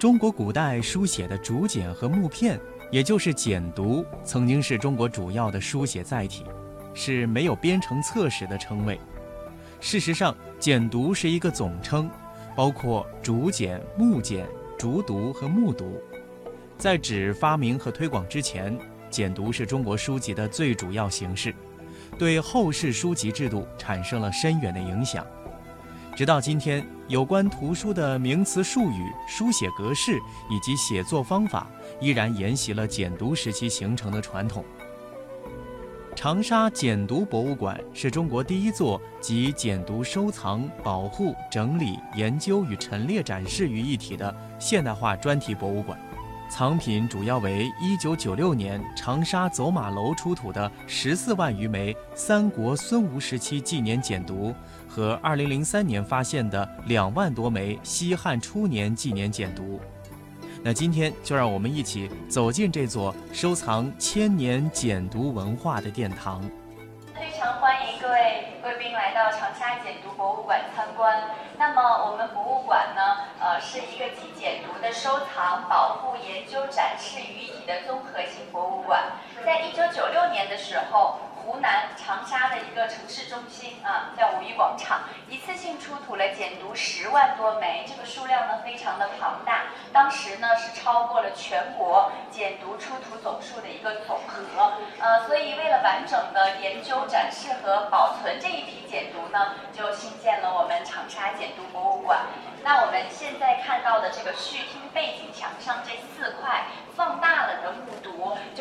中国古代书写的竹简和木片，也就是简牍，曾经是中国主要的书写载体，是没有编成册时的称谓。事实上，简牍是一个总称，包括竹简、木简、竹牍和木牍。在纸发明和推广之前，简牍是中国书籍的最主要形式，对后世书籍制度产生了深远的影响。直到今天，有关图书的名词术语、书写格式以及写作方法，依然沿袭了简牍时期形成的传统。长沙简牍博物馆是中国第一座集简牍收藏、保护、整理、研究与陈列展示于一体的现代化专题博物馆。藏品主要为1996年长沙走马楼出土的14万余枚三国孙吴时期纪年简牍，和2003年发现的两万多枚西汉初年纪年简牍。那今天就让我们一起走进这座收藏千年简牍文化的殿堂。非常欢迎各位贵宾来到长沙简牍博物馆参观。那么我们博物馆呢，是一个集解读的收藏、保护、研究、展示于一体的综合性博物馆。在一九九六年的时候。湖南长沙的一个城市中心啊，叫五一广场，一次性出土了简牍十万多枚，这个数量呢非常的庞大，当时呢是超过了全国简牍出土总数的一个总和。呃，所以为了完整的研究、展示和保存这一批简牍呢，就新建了我们长沙简牍博物馆。那我们现在看到的这个序厅背景墙上这四块。放大了，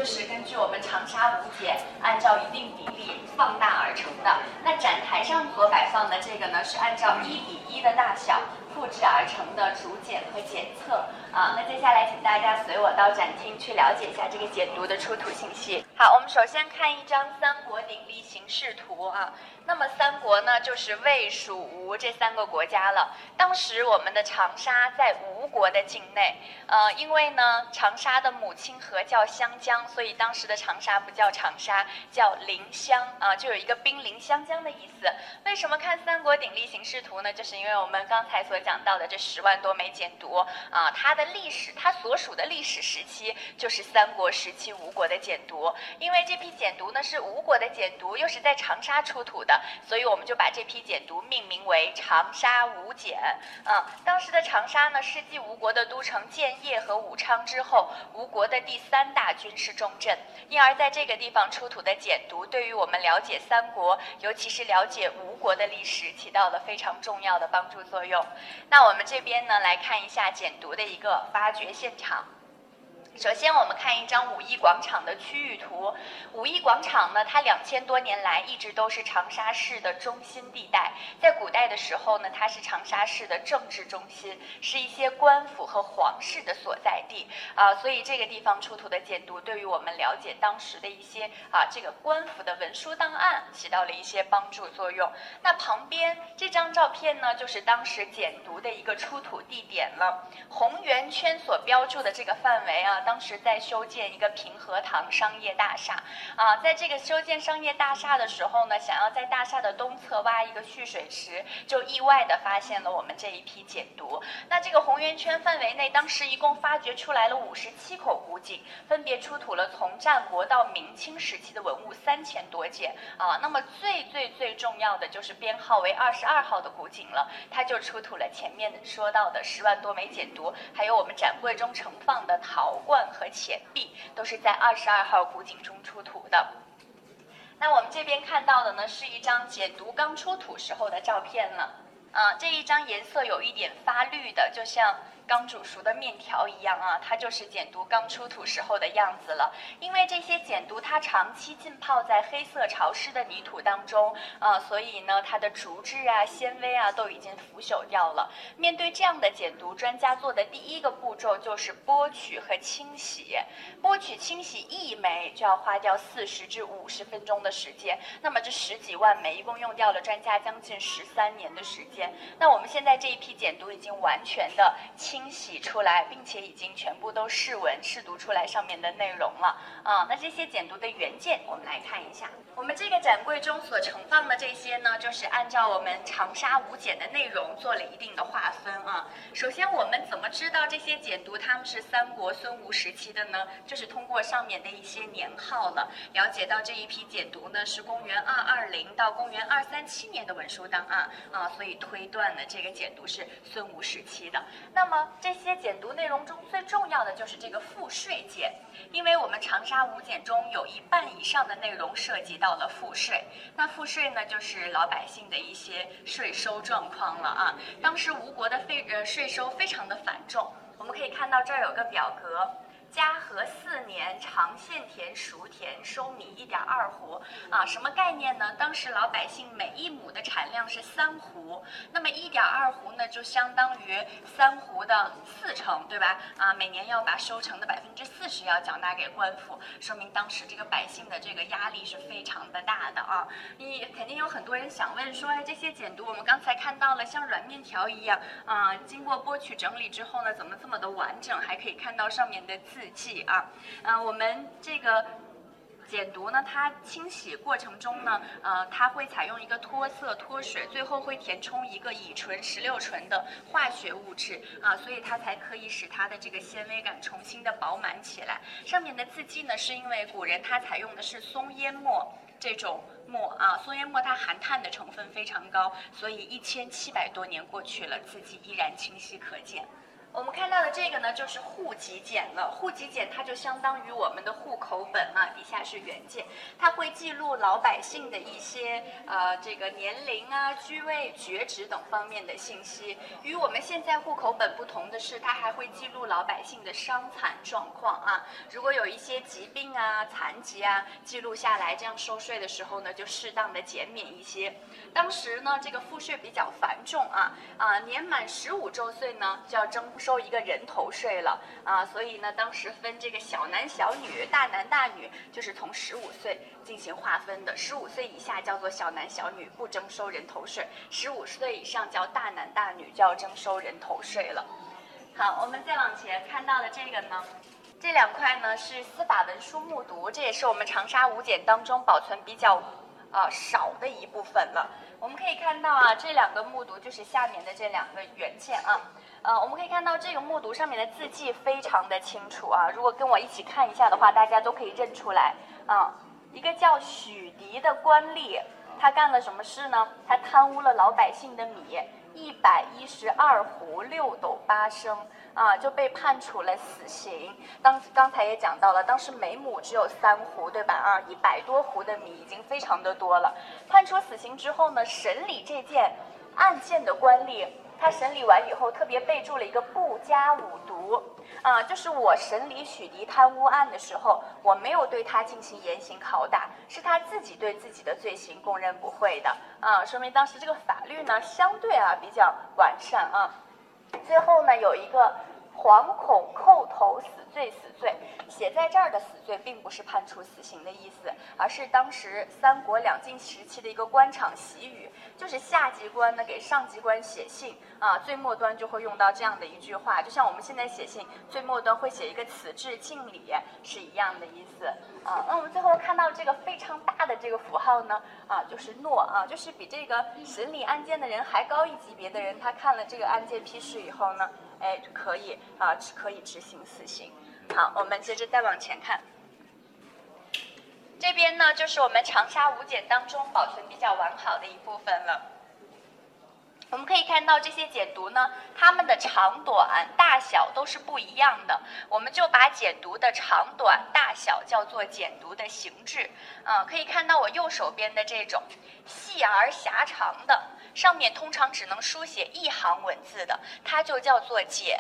是根据我们长沙五简按照一定比例放大而成的。那展台上所摆放的这个呢，是按照一比一的大小复制而成的竹简和检测。啊，那接下来请大家随我到展厅去了解一下这个简牍的出土信息。好，我们首先看一张三国鼎立形势图啊。那么三国呢，就是魏、蜀、吴这三个国家了。当时我们的长沙在吴国的境内，呃，因为呢长沙的母亲河叫湘江，所以当时的长沙不叫长沙，叫临湘啊，就有一个兵临湘江的意思。为什么看三国鼎立形势图呢？就是因为我们刚才所讲到的这十万多枚简牍啊，它的历史，它所属的历史时期就是三国时期吴国的简牍。因为这批简牍呢是吴国的简牍，又是在长沙出土的。所以我们就把这批简牍命名为长沙吴简。嗯，当时的长沙呢，是继吴国的都城建业和武昌之后，吴国的第三大军事重镇。因而在这个地方出土的简牍，对于我们了解三国，尤其是了解吴国的历史，起到了非常重要的帮助作用。那我们这边呢，来看一下简牍的一个发掘现场。首先，我们看一张五一广场的区域图。五一广场呢，它两千多年来一直都是长沙市的中心地带。在古代的时候呢，它是长沙市的政治中心，是一些官府和皇室的所在地啊。所以这个地方出土的简牍，对于我们了解当时的一些啊这个官府的文书档案起到了一些帮助作用。那旁边这张照片呢，就是当时简牍的一个出土地点了。红圆圈所标注的这个范围啊。当时在修建一个平和堂商业大厦啊，在这个修建商业大厦的时候呢，想要在大厦的东侧挖一个蓄水池，就意外的发现了我们这一批简牍。那这个红圆圈范围内，当时一共发掘出来了五十七口古井，分别出土了从战国到明清时期的文物三千多件啊。那么最最最重要的就是编号为二十二号的古井了，它就出土了前面说到的十万多枚简牍，还有我们展柜中盛放的陶罐。和钱币都是在二十二号古井中出土的。那我们这边看到的呢，是一张简牍刚出土时候的照片了。啊，这一张颜色有一点发绿的，就像。刚煮熟的面条一样啊，它就是简牍刚出土时候的样子了。因为这些简牍它长期浸泡在黑色潮湿的泥土当中啊，所以呢，它的竹质啊、纤维啊都已经腐朽掉了。面对这样的简牍，专家做的第一个步骤就是剥取和清洗。剥取、清洗一枚就要花掉四十至五十分钟的时间。那么这十几万枚，一共用掉了专家将近十三年的时间。那我们现在这一批简牍已经完全的清。清洗出来，并且已经全部都试文试读出来上面的内容了啊。那这些简读的原件，我们来看一下。我们这个展柜中所盛放的这些呢，就是按照我们长沙五简的内容做了一定的划分啊。首先，我们怎么知道这些简读它们是三国孙吴时期的呢？就是通过上面的一些年号了，了解到这一批简读呢是公元二二零到公元二三七年的文书档案啊，所以推断呢这个简读是孙吴时期的。那么这些简读内容中最重要的就是这个赋税简，因为我们长沙五简中有一半以上的内容涉及。到了赋税，那赋税呢，就是老百姓的一些税收状况了啊。当时吴国的费呃税收非常的繁重，我们可以看到这儿有个表格。嘉禾四年，长线田熟田收米一点二斛啊，什么概念呢？当时老百姓每一亩的产量是三斛，那么一点二斛呢，就相当于三斛的四成，对吧？啊，每年要把收成的百分之四十要缴纳给官府，说明当时这个百姓的这个压力是非常的大的啊。你肯定有很多人想问说，哎，这些简读我们刚才看到了，像软面条一样啊，经过剥取整理之后呢，怎么这么的完整？还可以看到上面的字。字迹啊，嗯，我们这个简读呢，它清洗过程中呢，呃，它会采用一个脱色脱水，最后会填充一个乙醇、石榴醇的化学物质啊，所以它才可以使它的这个纤维感重新的饱满起来。上面的字迹呢，是因为古人他采用的是松烟墨这种墨啊，松烟墨它含碳的成分非常高，所以一千七百多年过去了，字迹依然清晰可见。我们看到的这个呢，就是户籍简了。户籍简它就相当于我们的户口本啊，底下是原件，它会记录老百姓的一些呃这个年龄啊、居位、爵职等方面的信息。与我们现在户口本不同的是，它还会记录老百姓的伤残状况啊。如果有一些疾病啊、残疾啊，记录下来，这样收税的时候呢，就适当的减免一些。当时呢，这个赋税比较繁重啊啊，年满十五周岁呢，就要征。收收一个人头税了啊，所以呢，当时分这个小男小女、大男大女，就是从十五岁进行划分的。十五岁以下叫做小男小女，不征收人头税；十五岁以上叫大男大女，就要征收人头税了。好，我们再往前看到的这个呢，这两块呢是司法文书目读，这也是我们长沙五简当中保存比较啊少的一部分了。我们可以看到啊，这两个目读就是下面的这两个原件啊。呃，我们可以看到这个木牍上面的字迹非常的清楚啊。如果跟我一起看一下的话，大家都可以认出来啊。一个叫许迪的官吏，他干了什么事呢？他贪污了老百姓的米一百一十二斛六斗八升啊，就被判处了死刑。当刚才也讲到了，当时每亩只有三斛，对吧？啊，一百多斛的米已经非常的多了。判处死刑之后呢，审理这件案件的官吏。他审理完以后，特别备注了一个“不加五毒”，啊，就是我审理许迪贪污案的时候，我没有对他进行严刑拷打，是他自己对自己的罪行供认不讳的，啊，说明当时这个法律呢相对啊比较完善啊。最后呢有一个惶恐叩头死罪死罪，写在这儿的死罪并不是判处死刑的意思，而是当时三国两晋时期的一个官场习语。就是下级官呢给上级官写信啊，最末端就会用到这样的一句话，就像我们现在写信，最末端会写一个“此致敬礼”是一样的意思啊。那我们最后看到这个非常大的这个符号呢，啊，就是诺啊，就是比这个审理案件的人还高一级别的人，他看了这个案件批示以后呢，哎，可以啊，可以执行死刑。好，我们接着再往前看。这边呢，就是我们长沙五简当中保存比较完好的一部分了。我们可以看到这些简牍呢，它们的长短、大小都是不一样的。我们就把简牍的长短、大小叫做简牍的形制。嗯，可以看到我右手边的这种细而狭长的，上面通常只能书写一行文字的，它就叫做简。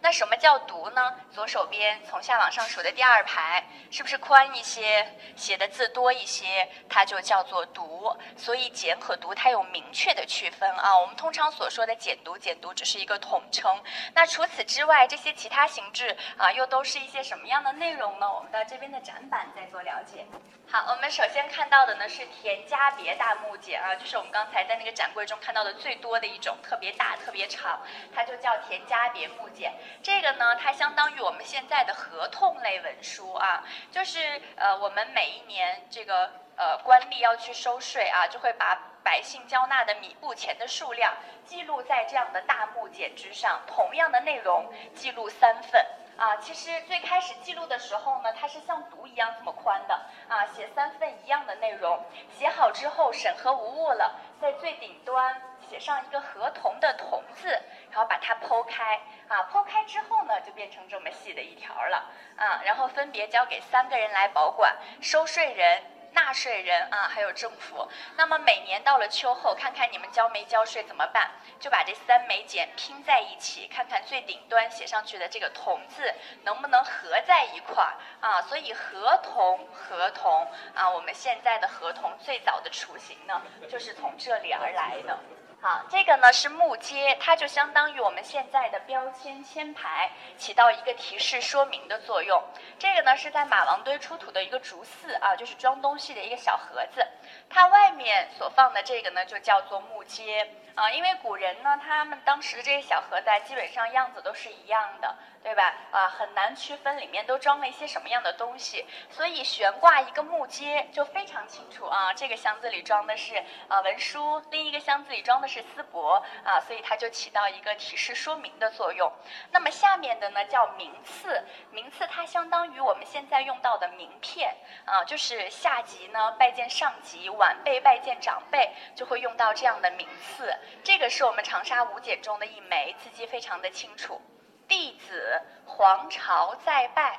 那什么叫读呢？左手边从下往上数的第二排，是不是宽一些，写的字多一些，它就叫做读。所以简和读它有明确的区分啊。我们通常所说的简读，简读只是一个统称。那除此之外，这些其他形制啊，又都是一些什么样的内容呢？我们到这边的展板再做了解。好，我们首先看到的呢是田家别大木简啊，就是我们刚才在那个展柜中看到的最多的一种，特别大、特别长，它就叫田家别木简。这个呢，它相当于我们现在的合同类文书啊，就是呃，我们每一年这个呃官吏要去收税啊，就会把百姓交纳的米布钱的数量记录在这样的大木简之上，同样的内容记录三份。啊，其实最开始记录的时候呢，它是像读一样这么宽的啊，写三份一样的内容，写好之后审核无误了，在最顶端写上一个合同的“同”字，然后把它剖开啊，剖开之后呢，就变成这么细的一条了啊，然后分别交给三个人来保管，收税人。纳税人啊，还有政府。那么每年到了秋后，看看你们交没交税怎么办？就把这三枚简拼在一起，看看最顶端写上去的这个“同”字能不能合在一块儿啊？所以合同，合同啊，我们现在的合同最早的雏形呢，就是从这里而来的。好，这个呢是木阶，它就相当于我们现在的标签签牌，起到一个提示说明的作用。这个呢是在马王堆出土的一个竹肆啊，就是装东西的一个小盒子，它外面所放的这个呢就叫做木阶啊，因为古人呢他们当时的这些小盒子基本上样子都是一样的。对吧？啊，很难区分里面都装了一些什么样的东西，所以悬挂一个木阶就非常清楚啊。这个箱子里装的是啊文书，另一个箱子里装的是丝帛啊，所以它就起到一个提示说明的作用。那么下面的呢叫名次，名次它相当于我们现在用到的名片啊，就是下级呢拜见上级，晚辈拜见长辈就会用到这样的名次。这个是我们长沙五简中的一枚，字迹非常的清楚。弟子黄巢再拜，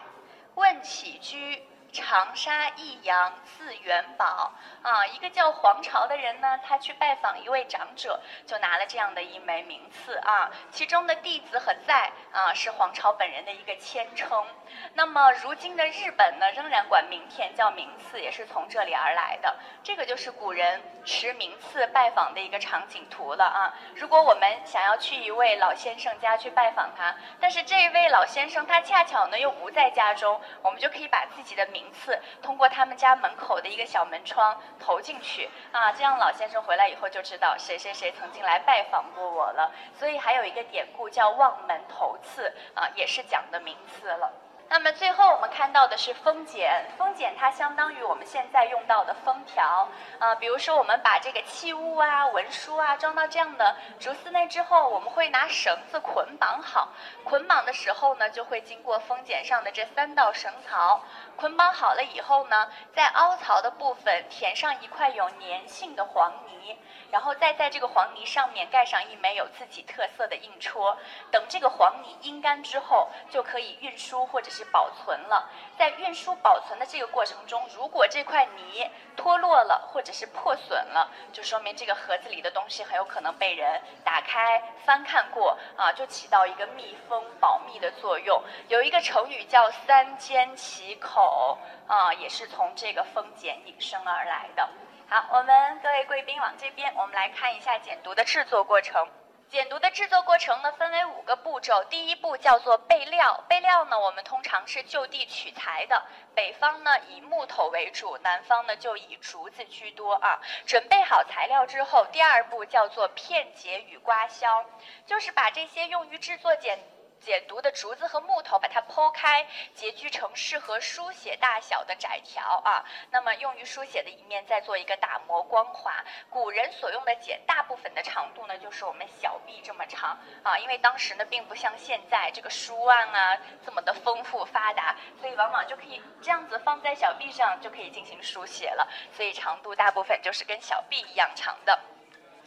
问起居。长沙益阳字元宝啊，一个叫黄巢的人呢，他去拜访一位长者，就拿了这样的一枚名次啊。其中的弟子和在啊，是黄巢本人的一个谦称。那么如今的日本呢，仍然管名片叫名次，也是从这里而来的。这个就是古人持名次拜访的一个场景图了啊。如果我们想要去一位老先生家去拜访他，但是这位老先生他恰巧呢又不在家中，我们就可以把自己的名。名次通过他们家门口的一个小门窗投进去啊，这样老先生回来以后就知道谁谁谁曾经来拜访过我了。所以还有一个典故叫望门投次啊，也是讲的名次了。那么最后看到的是封简，封简它相当于我们现在用到的封条啊。比如说我们把这个器物啊、文书啊装到这样的竹丝内之后，我们会拿绳子捆绑好，捆绑的时候呢，就会经过封简上的这三道绳槽。捆绑好了以后呢，在凹槽的部分填上一块有粘性的黄泥，然后再在这个黄泥上面盖上一枚有自己特色的印戳。等这个黄泥阴干之后，就可以运输或者是保存了。在运输保存的这个过程中，如果这块泥脱落了或者是破损了，就说明这个盒子里的东西很有可能被人打开翻看过啊，就起到一个密封保密的作用。有一个成语叫“三缄其口”，啊，也是从这个封简引申而来的。好，我们各位贵宾往这边，我们来看一下简牍的制作过程。简牍的制作过程呢，分为五个步骤。第一步叫做备料，备料呢，我们通常是就地取材的。北方呢以木头为主，南方呢就以竹子居多啊。准备好材料之后，第二步叫做片结与刮削，就是把这些用于制作简。简牍的竹子和木头，把它剖开，截锯成适合书写大小的窄条啊。那么用于书写的一面再做一个打磨光滑。古人所用的简，大部分的长度呢就是我们小臂这么长啊，因为当时呢并不像现在这个书案啊这么的丰富发达，所以往往就可以这样子放在小臂上就可以进行书写了。所以长度大部分就是跟小臂一样长的。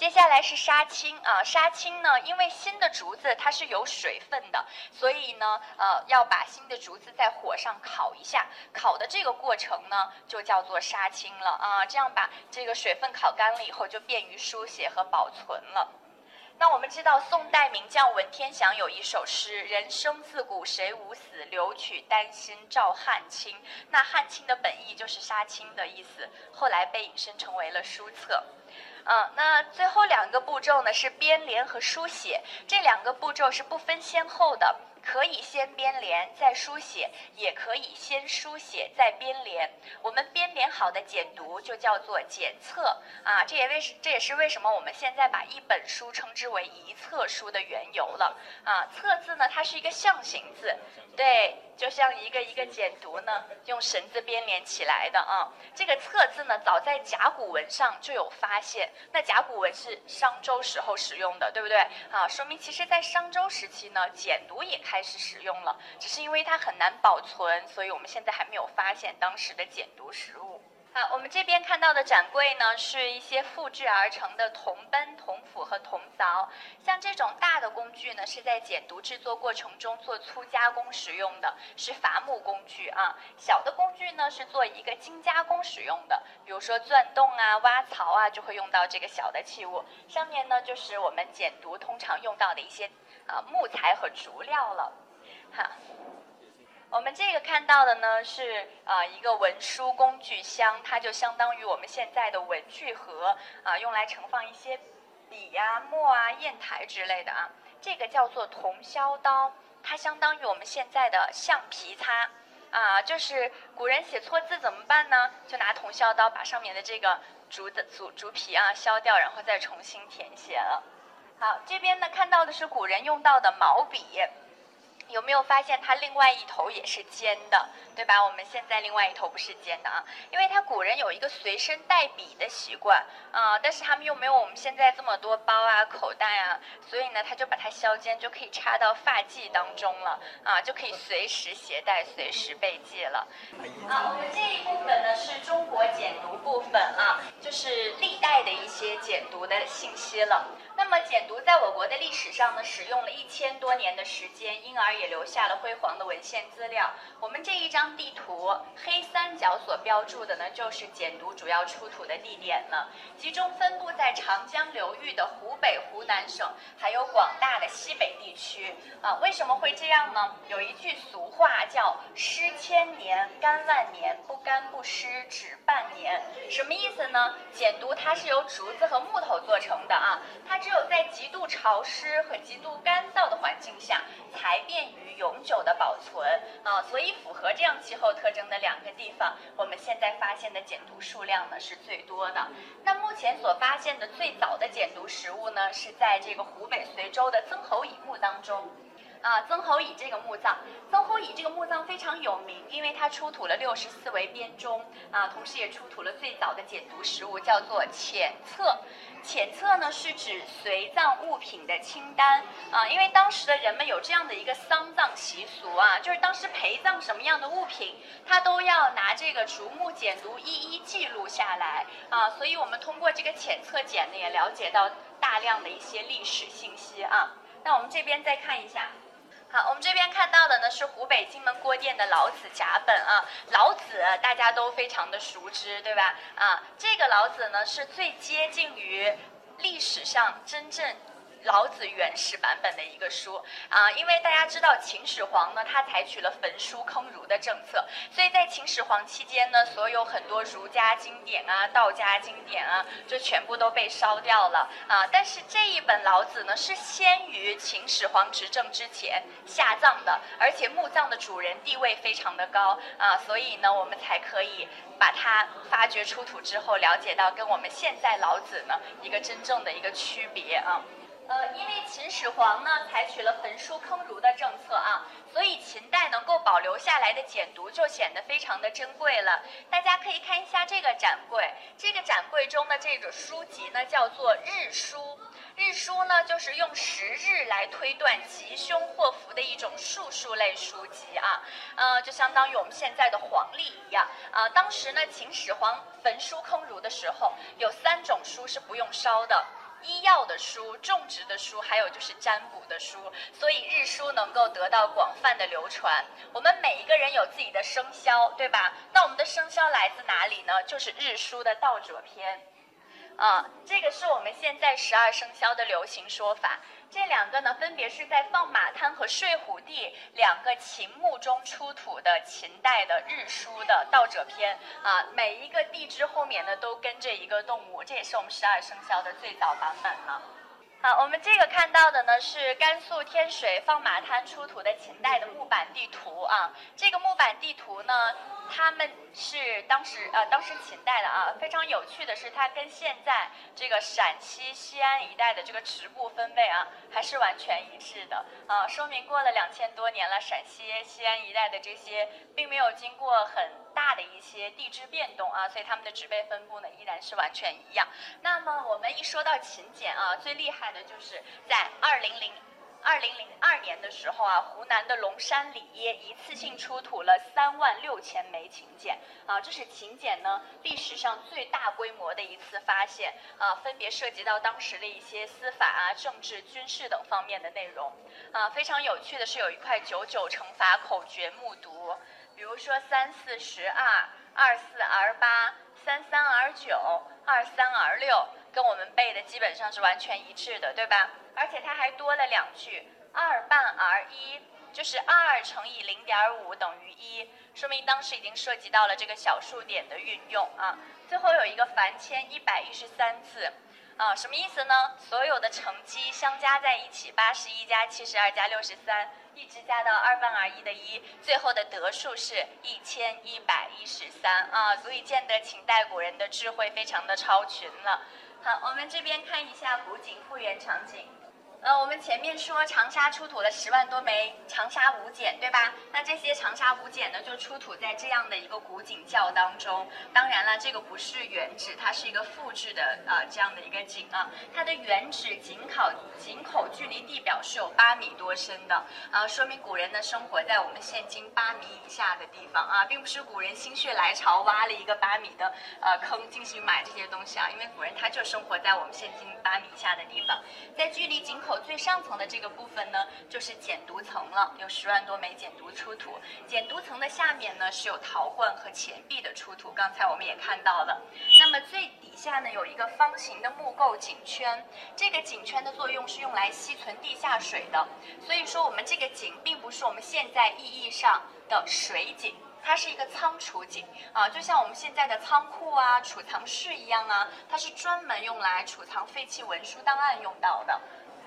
接下来是杀青啊，杀青呢，因为新的竹子它是有水分的，所以呢，呃，要把新的竹子在火上烤一下，烤的这个过程呢，就叫做杀青了啊。这样把这个水分烤干了以后，就便于书写和保存了。那我们知道，宋代名将文天祥有一首诗：“人生自古谁无死，留取丹心照汗青。”那汗青的本意就是杀青的意思，后来被引申成为了书册。嗯，那最后两个步骤呢是编联和书写，这两个步骤是不分先后的。可以先编连再书写，也可以先书写再编连。我们编连好的简读就叫做简册啊，这也为这也是为什么我们现在把一本书称之为一册书的缘由了啊。册字呢，它是一个象形字，对。就像一个一个简牍呢，用绳子编连起来的啊。这个册字呢，早在甲骨文上就有发现。那甲骨文是商周时候使用的，对不对啊？说明其实在商周时期呢，简牍也开始使用了，只是因为它很难保存，所以我们现在还没有发现当时的简牍实物。好，我们这边看到的展柜呢，是一些复制而成的铜奔、铜斧和铜凿。像这种大的工具呢，是在简牍制作过程中做粗加工使用的，是伐木工具啊。小的工具呢，是做一个精加工使用的，比如说钻洞啊、挖槽啊，就会用到这个小的器物。上面呢，就是我们简牍通常用到的一些啊木材和竹料了。哈。我们这个看到的呢是啊一个文书工具箱，它就相当于我们现在的文具盒啊，用来盛放一些笔呀、墨啊、砚台之类的啊。这个叫做铜削刀，它相当于我们现在的橡皮擦啊。就是古人写错字怎么办呢？就拿铜削刀把上面的这个竹的竹竹皮啊削掉，然后再重新填写了。好，这边呢看到的是古人用到的毛笔。有没有发现它另外一头也是尖的，对吧？我们现在另外一头不是尖的啊，因为它古人有一个随身带笔的习惯啊，但是他们又没有我们现在这么多包啊、口袋啊，所以呢，他就把它削尖，就可以插到发髻当中了啊，就可以随时携带、随时备记了。啊，我们这一部分呢是中国简牍部分啊，就是历一些简牍的信息了。那么简牍在我国的历史上呢，使用了一千多年的时间，因而也留下了辉煌的文献资料。我们这一张地图黑三角所标注的呢，就是简牍主要出土的地点了，集中分布在长江流域的湖北、湖南省，还有广大的西北地区。啊，为什么会这样呢？有一句俗话叫“湿千年，干万年；不干不湿，只半年”。什么意思呢？简牍它是由竹子和木头做成的啊，它。只有在极度潮湿和极度干燥的环境下，才便于永久的保存啊。所以符合这样气候特征的两个地方，我们现在发现的简牍数量呢是最多的。那目前所发现的最早的简牍实物呢，是在这个湖北随州的曾侯乙墓当中。啊，曾侯乙这个墓葬，曾侯乙这个墓葬非常有名，因为它出土了六十四围编钟啊，同时也出土了最早的简牍实物，叫做浅册。浅册呢是指随葬物品的清单啊，因为当时的人们有这样的一个丧葬习俗啊，就是当时陪葬什么样的物品，他都要拿这个竹木简牍一一记录下来啊，所以我们通过这个浅册简呢，也了解到大量的一些历史信息啊。那我们这边再看一下。好，我们这边看到的呢是湖北荆门郭店的老子甲本啊，老子大家都非常的熟知，对吧？啊，这个老子呢是最接近于历史上真正。老子原始版本的一个书啊，因为大家知道秦始皇呢，他采取了焚书坑儒的政策，所以在秦始皇期间呢，所有很多儒家经典啊、道家经典啊，就全部都被烧掉了啊。但是这一本老子呢，是先于秦始皇执政之前下葬的，而且墓葬的主人地位非常的高啊，所以呢，我们才可以把它发掘出土之后，了解到跟我们现在老子呢一个真正的一个区别啊。呃，因为秦始皇呢采取了焚书坑儒的政策啊，所以秦代能够保留下来的简牍就显得非常的珍贵了。大家可以看一下这个展柜，这个展柜中的这个书籍呢叫做日书。日书呢就是用时日来推断吉凶祸福的一种术数类书籍啊，呃，就相当于我们现在的黄历一样啊。当时呢秦始皇焚书坑儒的时候，有三种书是不用烧的。医药的书、种植的书，还有就是占卜的书，所以日书能够得到广泛的流传。我们每一个人有自己的生肖，对吧？那我们的生肖来自哪里呢？就是日书的道者篇。啊，这个是我们现在十二生肖的流行说法。这两个呢，分别是在放马滩和睡虎地两个秦墓中出土的秦代的日书的道者篇啊。每一个地支后面呢，都跟着一个动物，这也是我们十二生肖的最早版本了。好，我们这个看到的呢是甘肃天水放马滩出土的秦代的木板地图啊。这个木板地图呢，他们是当时呃当时秦代的啊。非常有趣的是，它跟现在这个陕西西安一带的这个直部分位啊，还是完全一致的啊。说明过了两千多年了，陕西西安一带的这些并没有经过很大的一些地质变动啊，所以它们的植被分布呢依然是完全一样。那么我们一说到秦简啊，最厉害。的就是在二零零二零零二年的时候啊，湖南的龙山里耶一次性出土了三万六千枚秦简啊，这是秦简呢历史上最大规模的一次发现啊，分别涉及到当时的一些司法啊、政治、军事等方面的内容啊。非常有趣的是，有一块九九乘法口诀木牍，比如说三四十二、二四 R 八、三三 R 九、二三 R 六。跟我们背的基本上是完全一致的，对吧？而且它还多了两句，二半 r 一，就是二乘以零点五等于一，说明当时已经涉及到了这个小数点的运用啊。最后有一个繁签一百一十三字，啊，什么意思呢？所有的乘积相加在一起，八十一加七十二加六十三，一直加到二半 r 一的一，最后的得数是一千一百一十三啊，足以见得秦代古人的智慧非常的超群了。好，我们这边看一下古井复原场景。呃，我们前面说长沙出土了十万多枚长沙五简，对吧？那这些长沙五简呢，就出土在这样的一个古井窖当中。当然了，这个不是原址，它是一个复制的啊，这样的一个井啊。它的原址井口井口距离地表是有八米多深的啊，说明古人呢生活在我们现今八米以下的地方啊，并不是古人心血来潮挖了一个八米的呃坑进行埋这些东西啊，因为古人他就生活在我们现今八米以下的地方，在距离井口。最上层的这个部分呢，就是简牍层了，有十万多枚简牍出土。简牍层的下面呢，是有陶罐和钱币的出土。刚才我们也看到了。那么最底下呢，有一个方形的木构井圈，这个井圈的作用是用来吸存地下水的。所以说，我们这个井并不是我们现在意义上的水井。它是一个仓储井啊，就像我们现在的仓库啊、储藏室一样啊，它是专门用来储藏废弃文书档案用到的。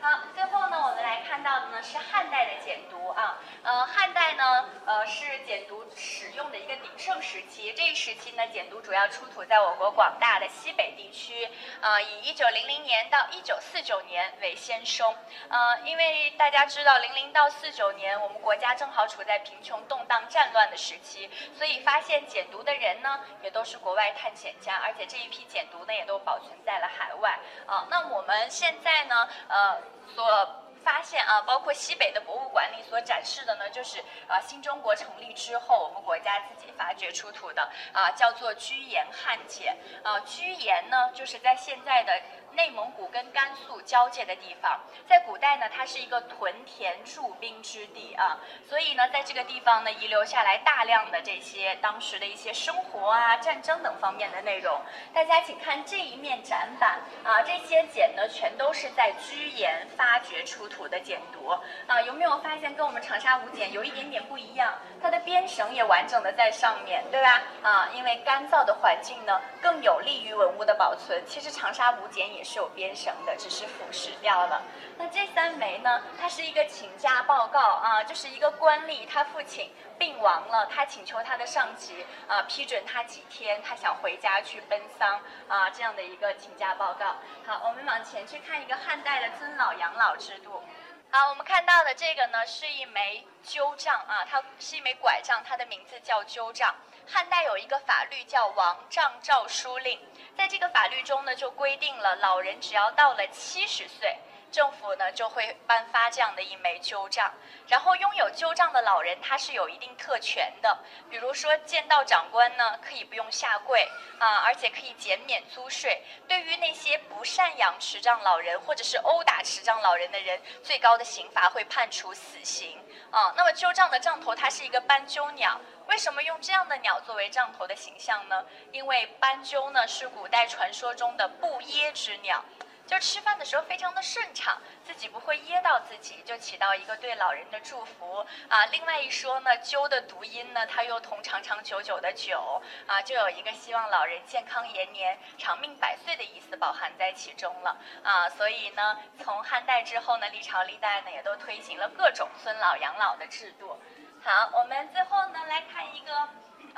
好，最后呢，我们来看到的呢是汉代的简牍啊，呃，汉代呢，呃，是简牍使用的一个鼎盛时期。这一时期呢，简牍主要出土在我国广大的西北地区，啊，以一九零零年到一九四九年为先锋。呃，因为大家知道，零零到四九年，我们国家正好处在贫穷、动荡、战乱的时期，所以发现简牍的人呢，也都是国外探险家，而且这一批简牍呢，也都保存在了海外。啊，那我们现在呢，呃。所发现啊，包括西北的博物馆里所展示的呢，就是啊新中国成立之后，我们国家自己发掘出土的啊，叫做居延汉简啊。居延呢，就是在现在的。内蒙古跟甘肃交界的地方，在古代呢，它是一个屯田驻兵之地啊，所以呢，在这个地方呢，遗留下来大量的这些当时的一些生活啊、战争等方面的内容。大家请看这一面展板啊，这些简呢，全都是在居延发掘出土的简牍啊，有没有发现跟我们长沙五简有一点点不一样？它的编绳也完整的在上面对吧？啊，因为干燥的环境呢，更有利于文物的保存。其实长沙五简也。是有编绳的，只是腐蚀掉了。那这三枚呢？它是一个请假报告啊，就是一个官吏，他父亲病亡了，他请求他的上级啊批准他几天，他想回家去奔丧啊，这样的一个请假报告。好，我们往前去看一个汉代的尊老养老制度。好，我们看到的这个呢是一枚鸠杖啊，它是一枚拐杖，它的名字叫鸠杖。汉代有一个法律叫《王杖诏书令》。在这个法律中呢，就规定了老人只要到了七十岁，政府呢就会颁发这样的一枚鸠杖。然后拥有鸠杖的老人，他是有一定特权的，比如说见到长官呢，可以不用下跪啊，而且可以减免租税。对于那些不赡养持杖老人或者是殴打持杖老人的人，最高的刑罚会判处死刑啊。那么鸠杖的杖头，它是一个斑鸠鸟。为什么用这样的鸟作为杖头的形象呢？因为斑鸠呢是古代传说中的不噎之鸟。就吃饭的时候非常的顺畅，自己不会噎到自己，就起到一个对老人的祝福啊。另外一说呢，鸠的读音呢，它又同长长久久的久啊，就有一个希望老人健康延年、长命百岁的意思包含在其中了啊。所以呢，从汉代之后呢，历朝历代呢也都推行了各种尊老养老的制度。好，我们最后呢来看一个，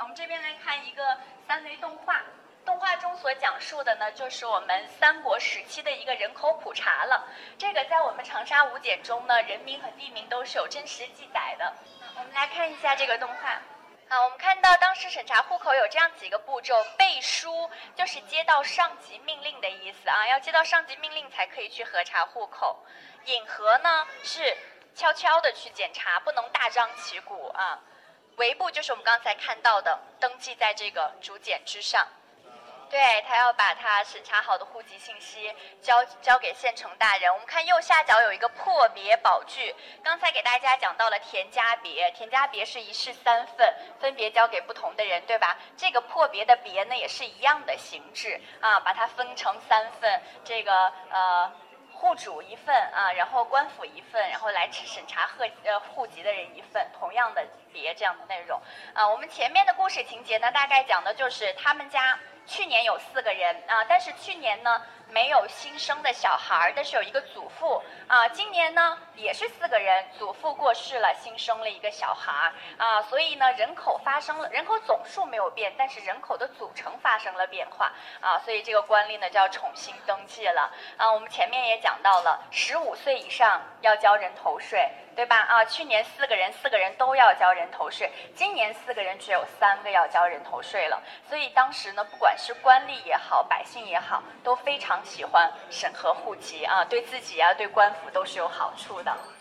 我们这边来看一个三维动画。动画中所讲述的呢，就是我们三国时期的一个人口普查了。这个在我们长沙五简中呢，人名和地名都是有真实记载的。我们来看一下这个动画。好，我们看到当时审查户口有这样几个步骤：背书就是接到上级命令的意思啊，要接到上级命令才可以去核查户口；引核呢是悄悄的去检查，不能大张旗鼓啊；围步就是我们刚才看到的，登记在这个竹简之上。对他要把他审查好的户籍信息交交给县城大人。我们看右下角有一个破别宝具，刚才给大家讲到了田家别，田家别是一式三份，分别交给不同的人，对吧？这个破别的别呢，也是一样的形制啊，把它分成三份，这个呃户主一份啊，然后官府一份，然后来审查户呃户籍的人一份，同样的别这样的内容啊。我们前面的故事情节呢，大概讲的就是他们家。去年有四个人啊，但是去年呢没有新生的小孩，但是有一个祖父啊。今年呢也是四个人，祖父过世了，新生了一个小孩儿啊，所以呢人口发生了人口总数没有变，但是人口的组成发生了变化啊，所以这个官吏呢就要重新登记了啊。我们前面也讲到了，十五岁以上要交人头税。对吧？啊，去年四个人，四个人都要交人头税，今年四个人只有三个要交人头税了。所以当时呢，不管是官吏也好，百姓也好，都非常喜欢审核户籍啊，对自己啊，对官府都是有好处的。 있습니다.